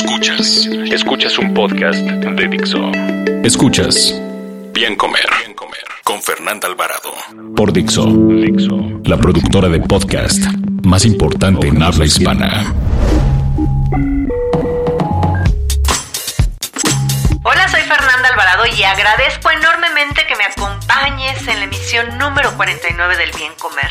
Escuchas, escuchas un podcast de Dixo. Escuchas. Bien Comer, Bien Comer. Con Fernanda Alvarado. Por Dixo, Dixo, la productora de podcast más importante en habla hispana. Alvarado y agradezco enormemente que me acompañes en la emisión número 49 del Bien Comer.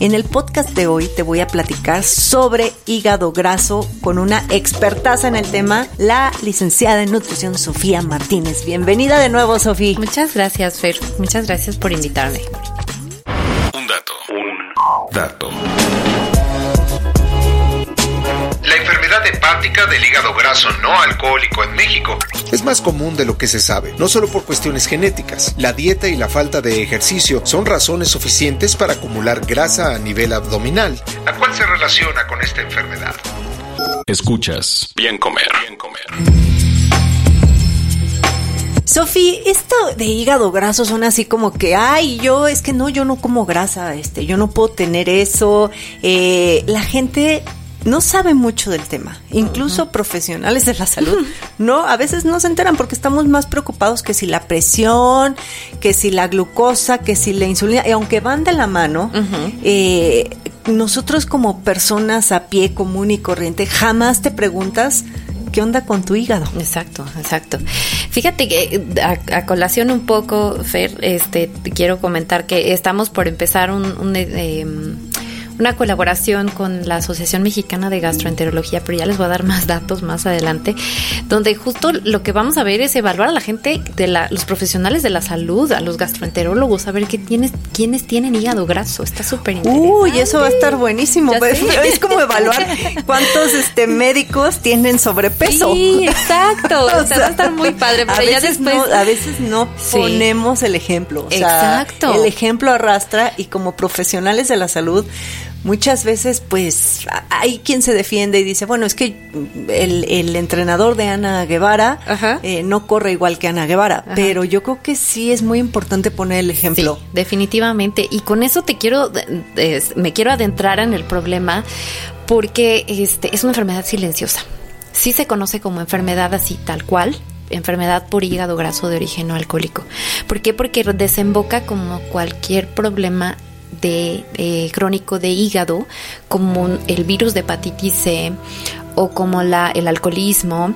En el podcast de hoy te voy a platicar sobre hígado graso con una expertaza en el tema, la licenciada en nutrición Sofía Martínez. Bienvenida de nuevo, Sofía. Muchas gracias, Fer. Muchas gracias por invitarme. Un dato, un dato. Enfermedad hepática del hígado graso no alcohólico en México es más común de lo que se sabe, no solo por cuestiones genéticas. La dieta y la falta de ejercicio son razones suficientes para acumular grasa a nivel abdominal, la cual se relaciona con esta enfermedad. Escuchas Bien Comer, Bien Comer. Sofía, esto de hígado graso son así como que, ay, yo es que no, yo no como grasa, este, yo no puedo tener eso. Eh, la gente no sabe mucho del tema, incluso profesionales de la salud, no, a veces no se enteran porque estamos más preocupados que si la presión, que si la glucosa, que si la insulina, y aunque van de la mano, eh, nosotros como personas a pie común y corriente jamás te preguntas ¿qué onda con tu hígado? Exacto, exacto. Fíjate que a, a colación un poco, Fer, este, quiero comentar que estamos por empezar un, un eh, una colaboración con la Asociación Mexicana de Gastroenterología, pero ya les voy a dar más datos más adelante, donde justo lo que vamos a ver es evaluar a la gente, de la, los profesionales de la salud, a los gastroenterólogos, a ver qué tienes, quiénes tienen hígado graso. Está súper interesante. Uy, eso va a estar buenísimo. Es como evaluar cuántos este médicos tienen sobrepeso. Sí, exacto. o sea, va a estar muy padre, pero ya después... No, a veces no sí. ponemos el ejemplo. O sea, exacto. El ejemplo arrastra y como profesionales de la salud muchas veces pues hay quien se defiende y dice, bueno, es que el, el entrenador de Ana Guevara eh, no corre igual que Ana Guevara, Ajá. pero yo creo que sí es muy importante poner el ejemplo. Sí, definitivamente. Y con eso te quiero, eh, me quiero adentrar en el problema porque este, es una enfermedad silenciosa. Sí se conoce como enfermedad así tal cual, enfermedad por hígado graso de origen no alcohólico. ¿Por qué? Porque desemboca como cualquier problema de, eh, crónico de hígado, como el virus de hepatitis C o como la, el alcoholismo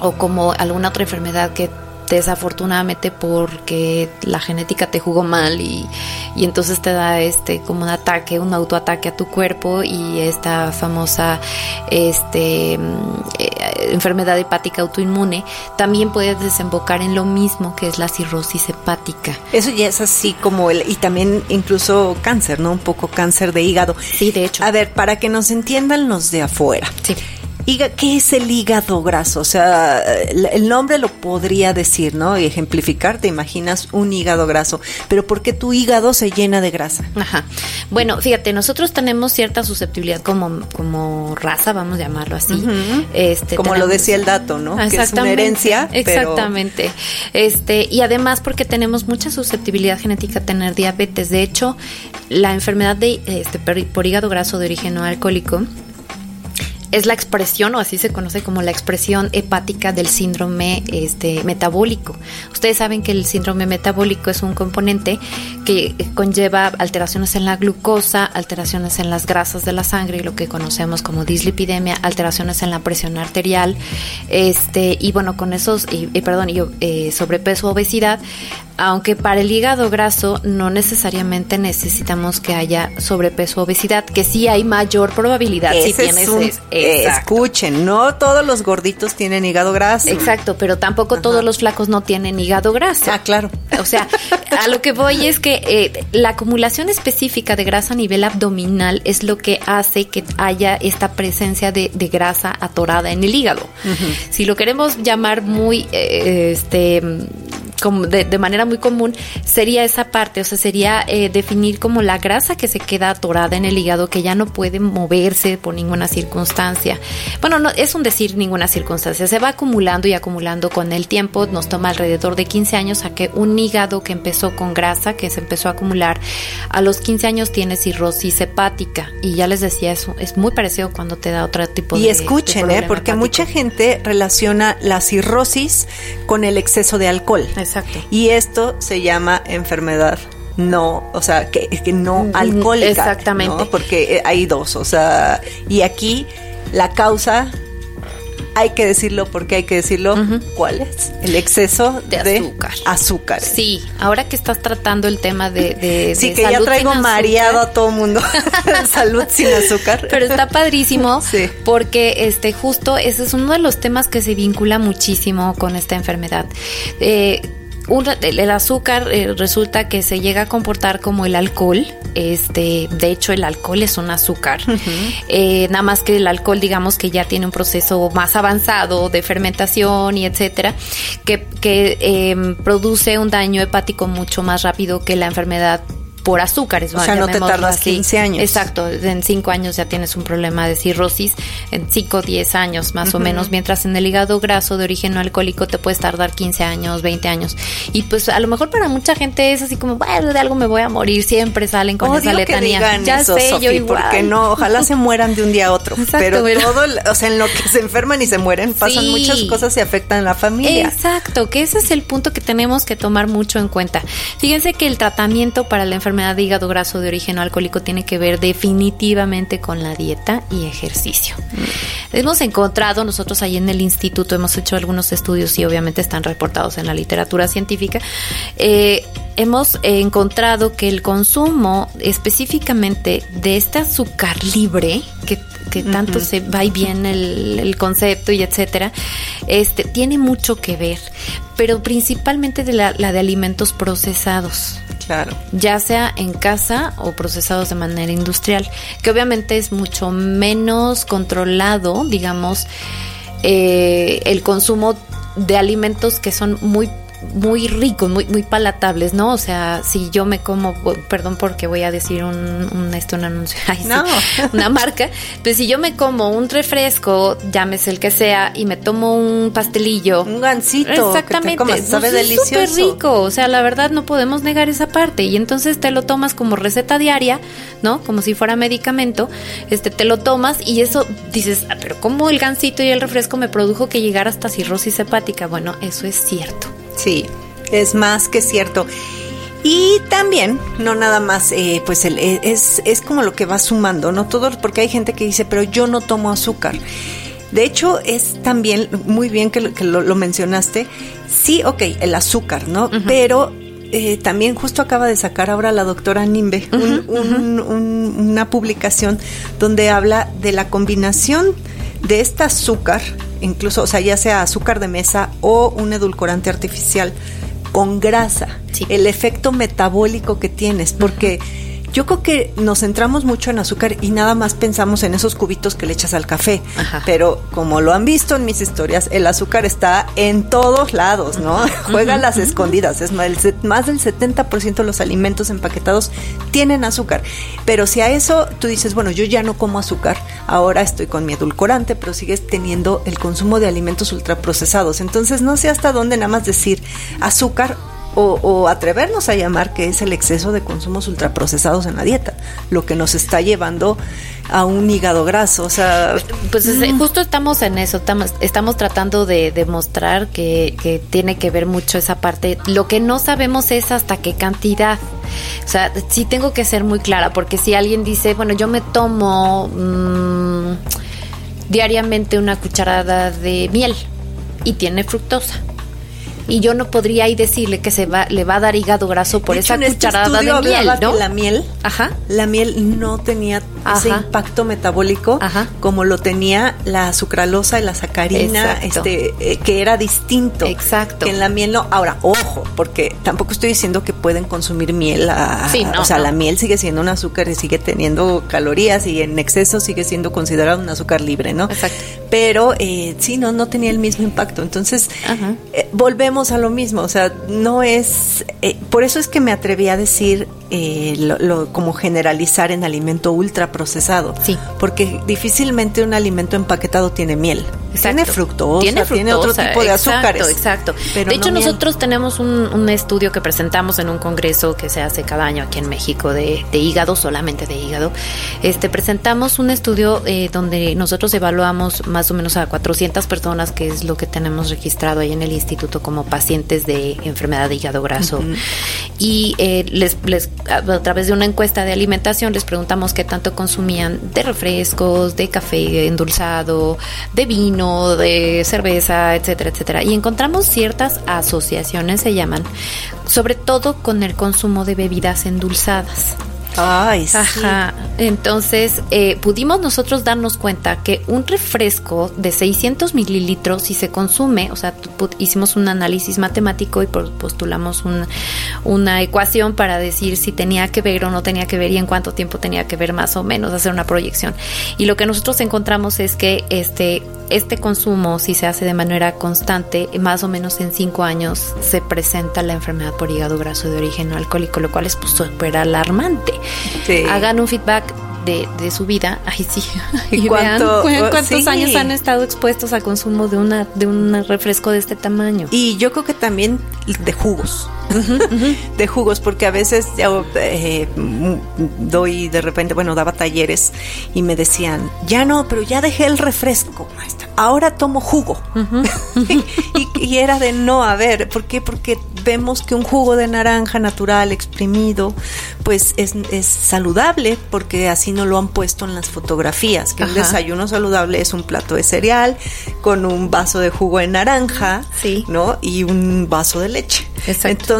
o como alguna otra enfermedad que desafortunadamente porque la genética te jugó mal y, y, entonces te da este como un ataque, un autoataque a tu cuerpo y esta famosa este enfermedad hepática autoinmune también puede desembocar en lo mismo que es la cirrosis hepática. Eso ya es así como el y también incluso cáncer, ¿no? Un poco cáncer de hígado. Sí, de hecho. A ver, para que nos entiendan los de afuera. Sí. ¿Qué es el hígado graso? O sea, el nombre lo podría decir, ¿no? Y ejemplificar, te imaginas un hígado graso, pero ¿por qué tu hígado se llena de grasa? Ajá. Bueno, fíjate, nosotros tenemos cierta susceptibilidad como, como raza, vamos a llamarlo así. Uh -huh. este, como tenemos, lo decía el dato, ¿no? Que es una herencia. Exactamente. Pero... Este, y además porque tenemos mucha susceptibilidad genética a tener diabetes. De hecho, la enfermedad de este, por hígado graso de origen no alcohólico es la expresión, o así se conoce como la expresión hepática del síndrome este, metabólico. Ustedes saben que el síndrome metabólico es un componente que conlleva alteraciones en la glucosa, alteraciones en las grasas de la sangre, lo que conocemos como dislipidemia, alteraciones en la presión arterial, este, y bueno, con esos, y, perdón, y, eh, sobrepeso, obesidad, aunque para el hígado graso no necesariamente necesitamos que haya sobrepeso o obesidad, que sí hay mayor probabilidad si tienes escuchen, no todos los gorditos tienen hígado graso. Exacto, pero tampoco todos los flacos no tienen hígado graso. Ah, claro. O sea, a lo que voy es que eh, la acumulación específica de grasa a nivel abdominal es lo que hace que haya esta presencia de, grasa atorada en el hígado. Si lo queremos llamar muy eh, este de, manera muy común sería esa parte, o sea, sería eh, definir como la grasa que se queda atorada en el hígado, que ya no puede moverse por ninguna circunstancia. Bueno, no es un decir ninguna circunstancia, se va acumulando y acumulando con el tiempo, nos toma alrededor de 15 años a que un hígado que empezó con grasa, que se empezó a acumular, a los 15 años tiene cirrosis hepática y ya les decía, eso es muy parecido cuando te da otro tipo de... Y escuchen, ¿eh? porque mucha gente relaciona la cirrosis con el exceso de alcohol. Exacto. Y esto se llama enfermedad no, o sea, que, que no alcohólica. Exactamente. Porque eh, hay dos, o sea, y aquí la causa hay que decirlo porque hay que decirlo. ¿Cuál es? El exceso de, azúcar. azúcar. Sí, ahora que estás tratando el tema de, de sí que ya traigo mareado a todo mundo. salud sin azúcar. Pero está padrísimo sí. porque este justo ese es uno de los temas que se vincula muchísimo con esta enfermedad. Eh, el azúcar eh, resulta que se llega a comportar como el alcohol. Este, de hecho, el alcohol es un azúcar. Eh, nada más que el alcohol, digamos que ya tiene un proceso más avanzado de fermentación y etcétera, que, que em, produce un daño hepático mucho más rápido que la enfermedad por azúcares. O sea, no te tardas 15 años. Exacto, en 5 años ya tienes un problema de cirrosis, en 5 o 10 años más o menos, mientras en el hígado graso de origen no alcohólico te puedes tardar 15 años, 20 años. Y pues a lo mejor para mucha gente es así como, bueno, de algo me voy a morir, siempre salen con esa letanía. ya sé, yo igual. porque no, ojalá se mueran de un día a otro. pero, todo, o sea, en lo que se enferman y se mueren, pasan muchas cosas y afectan a la familia. Exacto, que ese es el punto que tenemos que tomar mucho en cuenta. Fíjense que el tratamiento para la enfermedad enfermedad de hígado graso de origen alcohólico tiene que ver definitivamente con la dieta y ejercicio. Mm. Hemos encontrado, nosotros ahí en el instituto hemos hecho algunos estudios y obviamente están reportados en la literatura científica. Eh, hemos encontrado que el consumo específicamente de este azúcar libre, que, tanto se va y viene el, concepto y etcétera, este, tiene mucho que ver, pero principalmente de la de alimentos procesados. Claro. Ya sea en casa o procesados de manera industrial, que obviamente es mucho menos controlado, digamos, eh, el consumo de alimentos que son muy muy ricos, muy, muy palatables, ¿no? O sea, si yo me como, perdón porque voy a decir un, un, este, un anuncio, una marca, pues si yo me como un refresco, llámese el que sea, y me tomo un pastelillo. Un gansito. Exactamente. Sabe pues delicioso. Es súper rico, o sea, la verdad no podemos negar esa parte. Y entonces te lo tomas como receta diaria, ¿no? Como si fuera medicamento, este, te lo tomas y eso dices, ah, pero ¿cómo el gansito y el refresco me produjo que llegara hasta cirrosis hepática? Bueno, eso es cierto. Sí, es más que cierto. Y también, no nada más, eh, pues el, eh, es, es como lo que va sumando, ¿no? Todo, porque hay gente que dice, pero yo no tomo azúcar. De hecho, es también muy bien que lo, mencionaste. Sí, ok, el azúcar, ¿no? Pero eh, también justo acaba de sacar ahora la doctora Nimbe una publicación donde habla de la combinación de este azúcar, incluso, o sea, ya sea azúcar de mesa o un edulcorante artificial con grasa, el efecto metabólico que tienes, porque yo creo que nos centramos mucho en azúcar y nada más pensamos en esos cubitos que le echas al café. Pero como lo han visto en mis historias, el azúcar está en todos lados, ¿no? Juega las escondidas. Es más, más del 70% de los alimentos empaquetados tienen azúcar. Pero si a eso tú dices, bueno, yo ya no como azúcar, ahora estoy con mi edulcorante, pero sigues teniendo el consumo de alimentos ultraprocesados. Entonces no sé hasta dónde nada más decir azúcar o, atrevernos a llamar que es el exceso de consumos ultraprocesados en la dieta, lo que nos está llevando a un hígado graso, o sea... Pues mm. justo estamos en eso, estamos, estamos tratando de demostrar que, que, tiene que ver mucho esa parte. Lo que no sabemos es hasta qué cantidad. O sea, sí tengo que ser muy clara, porque si alguien dice, bueno, yo me tomo mm, diariamente una cucharada de miel y tiene fructosa Y yo no podría ahí decirle que se va, le va a dar hígado graso por De hecho, esa en este cucharada de miel, ¿no? que la miel, Ajá. la miel no tenía ese impacto metabólico Ajá. como lo tenía la sucralosa y la sacarina, Exacto. este, eh, que era distinto. Exacto. Que en la miel no. Ahora, ojo, porque tampoco estoy diciendo que pueden consumir miel. a- Sí, no, o sea, no. la miel sigue siendo un azúcar y sigue teniendo calorías y en exceso sigue siendo considerado un azúcar libre, ¿no? Exacto. Pero eh, sí, no, no tenía el mismo impacto. Entonces, eh, volvemos a lo mismo. O sea, no es. eh, por eso es que me atreví a decir lo, lo- como generalizar en alimento ultraprocesado. Sí. Porque difícilmente un alimento empaquetado tiene miel. Exacto. Tiene fructosa, tiene, fructosa, otro tipo de exacto, azúcares. Exacto. pero de hecho, no nosotros tenemos un, un estudio que presentamos en un congreso que se hace cada año aquí en México de, de hígado, solamente de hígado. Este presentamos un estudio eh, donde nosotros evaluamos más o menos a 400 personas, que es lo que tenemos registrado ahí en el instituto como pacientes de enfermedad de hígado graso. Y eh, les, les a través de una encuesta de alimentación les preguntamos qué tanto consumían de refrescos, de café endulzado, de vino, de cerveza, etcétera, etcétera. Y encontramos ciertas asociaciones, se llaman, sobre todo con el consumo de bebidas endulzadas. Ay, sí. Ajá. Entonces, eh, pudimos nosotros darnos cuenta que un refresco de 600 mililitros, si se consume, o sea, hicimos un análisis matemático y postulamos un- una ecuación para decir si tenía que ver o no tenía que ver y en cuánto tiempo tenía que ver más o menos, hacer una proyección. Y lo que nosotros encontramos es que este, este consumo, si se hace de manera constante, más o menos en cinco años se presenta la enfermedad por hígado graso de origen alcohólico, lo cual es pues, súper alarmante. Sí. Hagan un feedback de, de su vida. Ay, sí. ¿Y Y, cuánto- vean cu- cuántos sí. años han estado expuestos a consumo de una de un refresco de este tamaño. Y yo creo que también de jugos. De jugos, porque a veces yo eh, doy de repente, bueno, daba talleres y me decían, ya no, pero ya dejé el refresco, maestra. Ahora tomo jugo. y, y era de no, a ver, ¿por qué? Porque vemos que un jugo de naranja natural, exprimido, pues es, es saludable, porque así no lo han puesto en las fotografías, que un desayuno saludable es un plato de cereal con un vaso de jugo de naranja, Sí. ¿no? Y un vaso de leche. Exacto. Entonces,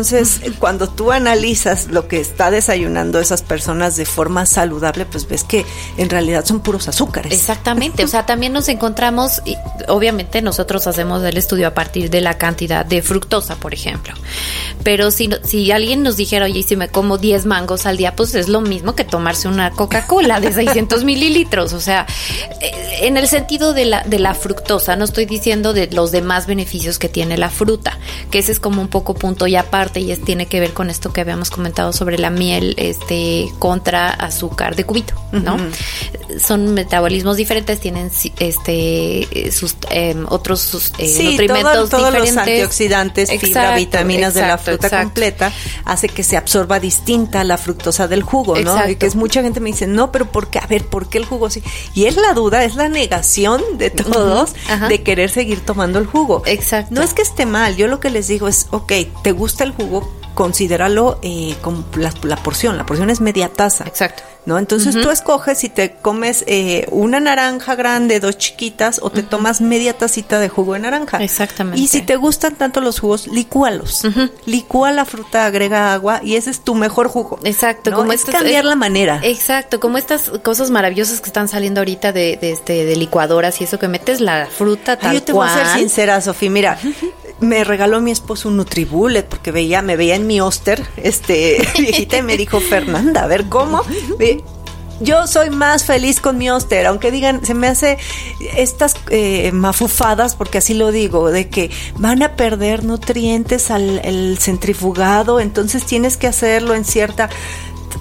cuando tú analizas lo que está desayunando esas personas de forma saludable, pues ves que en realidad son puros azúcares. Exactamente, o sea, también nos encontramos, y obviamente nosotros hacemos el estudio a partir de la cantidad de fructosa, por ejemplo. Pero si, si alguien nos dijera, oye, si me como 10 mangos al día, pues es lo mismo que tomarse una Coca-Cola de 600 mililitros. O sea, eh, en el sentido de la, de la fructosa, no estoy diciendo de los demás beneficios que tiene la fruta, que ese es como un poco punto y y es, tiene que ver con esto que habíamos comentado sobre la miel este contra azúcar de cubito, ¿no? Son metabolismos diferentes, tienen este eh, sus em, otros sus, eh, Sí, todo- nutrimentos todos los antioxidantes, fibra, Exacto, vitaminas de la fruta exacto. completa hace que se absorba distinta la fructosa del jugo, ¿no? Y que es mucha gente me dice, no, pero ¿por qué? A ver, ¿por qué el jugo sí? Y es la duda, es la negación de todos de querer seguir tomando el jugo. Exacto. No es que esté mal, yo lo que les digo es, ok, ¿te gusta el jugo? Considéralo eh, con la, la porción, la porción es media taza. Exacto. ¿no? Entonces tú escoges si te comes eh, una naranja grande, dos chiquitas, o te tomas media tacita de jugo de naranja. Exactamente. Y si te gustan tanto los jugos, licúalos. Licúa la fruta, agrega agua y ese es tu mejor jugo. Exacto, ¿no? como es cambiar la manera. Exacto, como estas cosas maravillosas que están saliendo ahorita de, de, este, de licuadoras y eso que metes la fruta tal Ay, yo te voy a ser cual. sincera, Sofía. Mira, me regaló mi esposo un Nutribullet porque veía, me veía en mi Oster, este, viejita, y me dijo, Fernanda, a ver cómo. Yo soy más feliz con mi Oster, aunque digan, se me hace estas eh, mafufadas, porque así lo digo, de que van a perder nutrientes al centrifugado, entonces tienes que hacerlo en cierta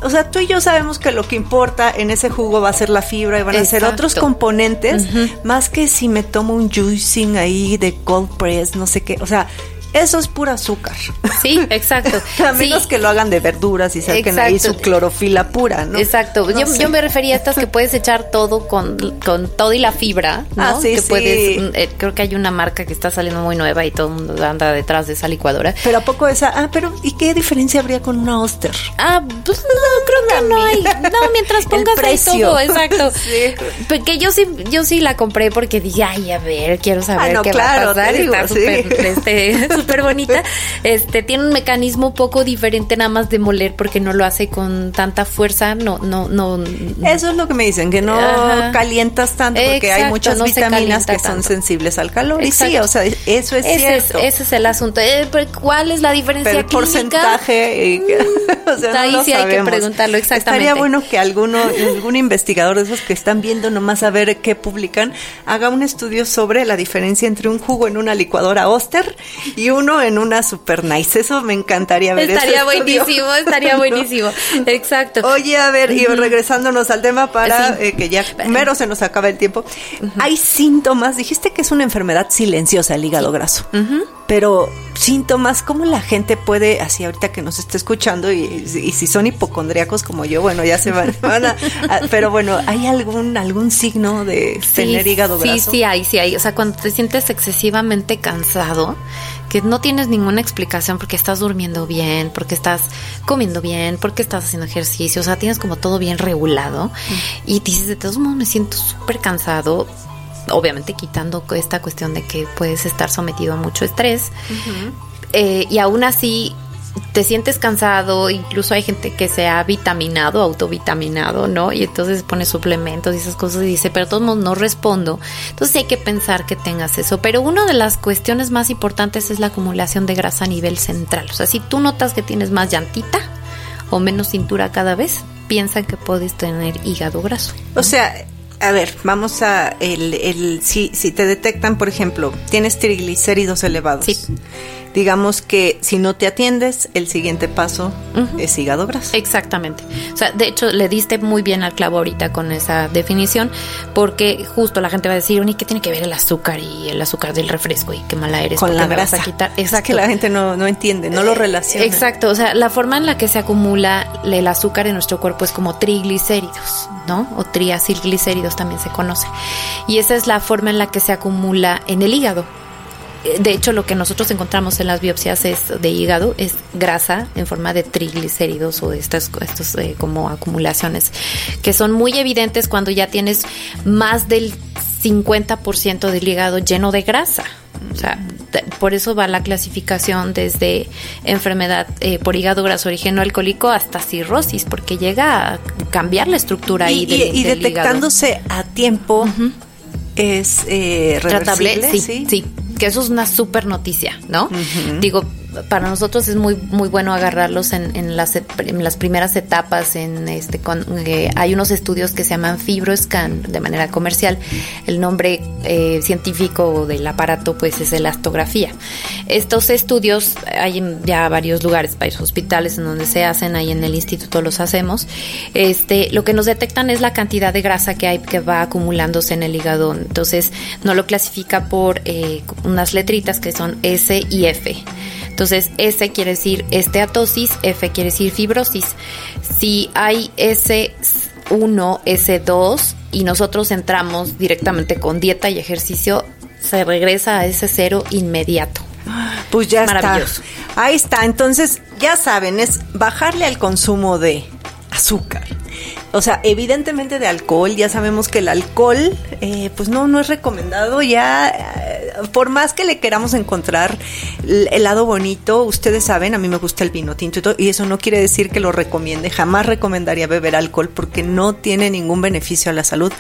o sea, tú y yo sabemos que lo que importa en ese jugo va a ser la fibra y van a ser otros componentes, más que si me tomo un juicing ahí de cold press, no sé qué. O sea, eso es pura azúcar. Sí, exacto. a menos Sí. que lo hagan de verduras y saquen ahí su clorofila pura, ¿no? Exacto. No yo, yo me refería a estas que puedes echar todo con, con todo y la fibra, ¿no? Ah, sí, que sí. puedes, mm, eh, creo que hay una marca que está saliendo muy nueva y todo el mundo anda detrás de esa licuadora. Pero a poco esa, ah, pero ¿y qué diferencia habría con una Oster? Ah, pues no, creo que no hay. No, mientras El pongas ahí todo, exacto. Sí. Porque yo sí, yo sí la compré porque dije, ay, a ver, quiero saber Ah, no, qué claro, va a pasar. digo, Está sí. súper, este, súper bonita. Este tiene un mecanismo un poco diferente nada más de moler porque no lo hace con tanta fuerza, no no no Eso es lo que me dicen, que no calientas tanto porque hay muchas vitaminas que son sensibles al calor. Y sí, o sea, eso es ese cierto. Es, ese es el asunto. Eh, ¿Cuál es la diferencia Pero porcentaje o sea, ahí sí hay que preguntarlo exactamente. Estaría bueno que alguno algún investigador de esos que están viendo nomás a ver qué publican haga un estudio sobre la diferencia entre un jugo en una licuadora Oster y uno en una Super Nice. Eso me encantaría ver. Estaría buenísimo, estaría buenísimo. Exacto. Oye, a ver, y regresándonos al tema para eh, que ya mero se nos acaba el tiempo. Hay síntomas, dijiste que es una enfermedad silenciosa el hígado graso. Pero síntomas, ¿cómo la gente puede, así ahorita que nos está escuchando, y, si son hipocondríacos como yo, bueno, ya se van, a, pero bueno, ¿hay algún, algún signo de tener hígado graso? Sí, sí hay, sí hay. O sea, cuando te sientes excesivamente cansado, que no tienes ninguna explicación porque estás durmiendo bien, porque estás comiendo bien, porque estás haciendo ejercicio, o sea, tienes como todo bien regulado y dices, de todos modos me siento súper cansado, obviamente quitando esta cuestión de que puedes estar sometido a mucho estrés. Eh, y aún así te sientes cansado, incluso hay gente que se ha vitaminado, autovitaminado, ¿no? Y entonces pone suplementos y esas cosas y dice, pero todos no respondo. Entonces hay que pensar que tengas eso. Pero una de las cuestiones más importantes es la acumulación de grasa a nivel central. O sea, si tú notas que tienes más llantita o menos cintura cada vez, piensa que puedes tener hígado graso. O sea, a ver, vamos a el, el si, si te detectan, por ejemplo, tienes triglicéridos elevados. Sí digamos que si no te atiendes, el siguiente paso es hígado graso. Exactamente. O sea, de hecho, le diste muy bien al clavo ahorita con esa definición, porque justo la gente va a decir, ¿y qué tiene que ver el azúcar y el azúcar del refresco y qué mala eres? Con la grasa. quitar? Exacto. Es que la gente no, no entiende, no lo relaciona. Exacto. O sea, la forma en la que se acumula el azúcar en nuestro cuerpo es como triglicéridos, ¿no? O triacilglicéridos también se conoce. Y esa es la forma en la que se acumula en el hígado de hecho, lo que nosotros encontramos en las biopsias es de hígado es grasa en forma de triglicéridos o estas estos eh, como acumulaciones que son muy evidentes cuando ya tienes más del 50% del hígado lleno de grasa. O sea, por eso va la clasificación desde enfermedad eh, por hígado graso origen alcohólico hasta cirrosis, porque llega a cambiar la estructura ahí del, y, detectándose a tiempo es eh, tratable, sí, sí, que eso es una súper noticia, ¿no? Digo, para nosotros es muy muy bueno agarrarlos en, las, en las primeras etapas. En este, con, eh, hay unos estudios que se llaman FibroScan de manera comercial. El nombre eh, científico del aparato, pues, es elastografía. Estos estudios hay en ya varios lugares, varios hospitales en donde se hacen. Ahí en el instituto los hacemos. Este, lo que nos detectan es la cantidad de grasa que hay que va acumulándose en el hígado. Entonces, no lo clasifica por eh, unas letritas que son S y F. Entonces, S quiere decir esteatosis, F quiere decir fibrosis. Si hay S1, S2 y nosotros entramos directamente con dieta y ejercicio, se regresa a ese cero inmediato. Pues ya Maravilloso. está. Ahí está. Entonces, ya saben, es bajarle al consumo de azúcar. O sea, evidentemente de alcohol, ya sabemos que el alcohol, eh, pues no, no es recomendado. Ya, por más que le queramos encontrar el lado bonito, ustedes saben, a mí me gusta el vino tinto y, todo, y eso no quiere decir que lo recomiende. Jamás recomendaría beber alcohol porque no tiene ningún beneficio a la salud.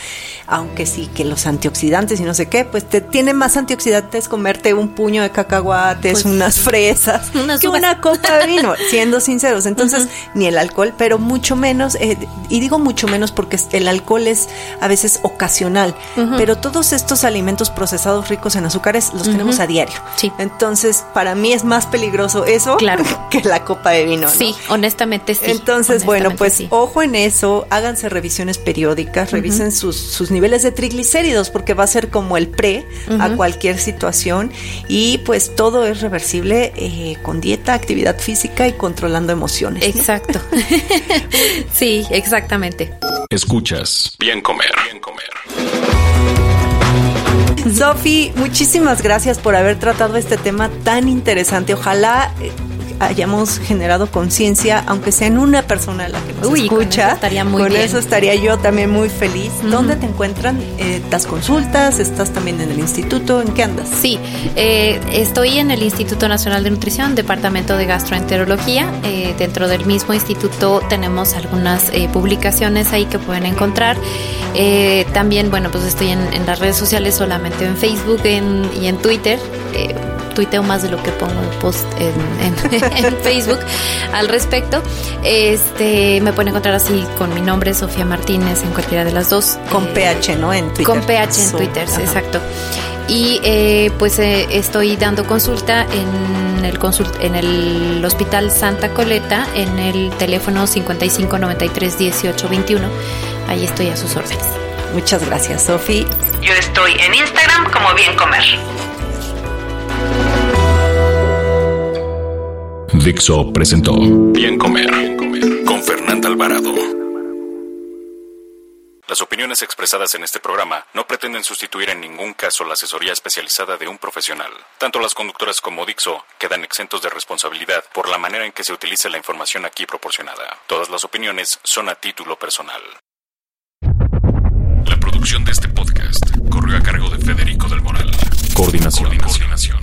Aunque sí que los antioxidantes y no sé qué, pues te tiene más antioxidantes comerte un puño de cacahuates, pues, unas fresas, que una copa de vino, siendo sinceros. Entonces, ni el alcohol, pero mucho menos, eh, y digo mucho menos porque el alcohol es a veces ocasional, pero todos estos alimentos procesados ricos en azúcares los tenemos a diario. Sí. Entonces, para mí es más peligroso eso claro. que la copa de vino. Sí, honestamente sí. Entonces, bueno, pues ojo en eso, háganse revisiones periódicas, revisen sus, sus, niveles de triglicéridos porque va a ser como el pre a cualquier situación y pues todo es reversible eh, con dieta, actividad física y controlando emociones. Exacto. sí, exactamente. Escuchas Bien Comer. Bien Comer. Sofi, muchísimas gracias por haber tratado este tema tan interesante. Ojalá eh, hayamos generado conciencia, aunque sea en una persona la que nos Uy, con escucha. eso estaría muy con bien. eso estaría yo también muy feliz. ¿Dónde te encuentran? Eh, ¿Das consultas? ¿Estás también en el instituto? ¿En qué andas? Sí, eh, estoy en el Instituto Nacional de Nutrición, Departamento de Gastroenterología. Eh, dentro del mismo instituto tenemos algunas eh, publicaciones ahí que pueden encontrar. También, bueno, pues estoy en, en las redes sociales solamente en Facebook en- y en Twitter. Eh, tuiteo más de lo que pongo en post en, en- en Facebook al respecto. Este, me pueden encontrar así con mi nombre, Sofía Martínez, en cualquiera de las dos. Con Eh, PH, ¿no? En Twitter. con PH en So- Twitter, ajá. exacto. Y eh, pues eh, estoy dando consulta en el consult en el Hospital Santa Coleta en el teléfono 55 93 18 21. Ahí estoy a sus órdenes. Muchas gracias, Sofi. Yo estoy en Instagram como Bien Comer. Dixo presentó Bien Comer con Fernanda Alvarado. Las opiniones expresadas en este programa no pretenden sustituir en ningún caso la asesoría especializada de un profesional. Tanto las conductoras como Dixo quedan exentos de responsabilidad por la manera en que se utiliza la información aquí proporcionada. Todas las opiniones son a título personal. La producción de este podcast corrió a cargo de Federico del Moral. Coordinación. Coordinación.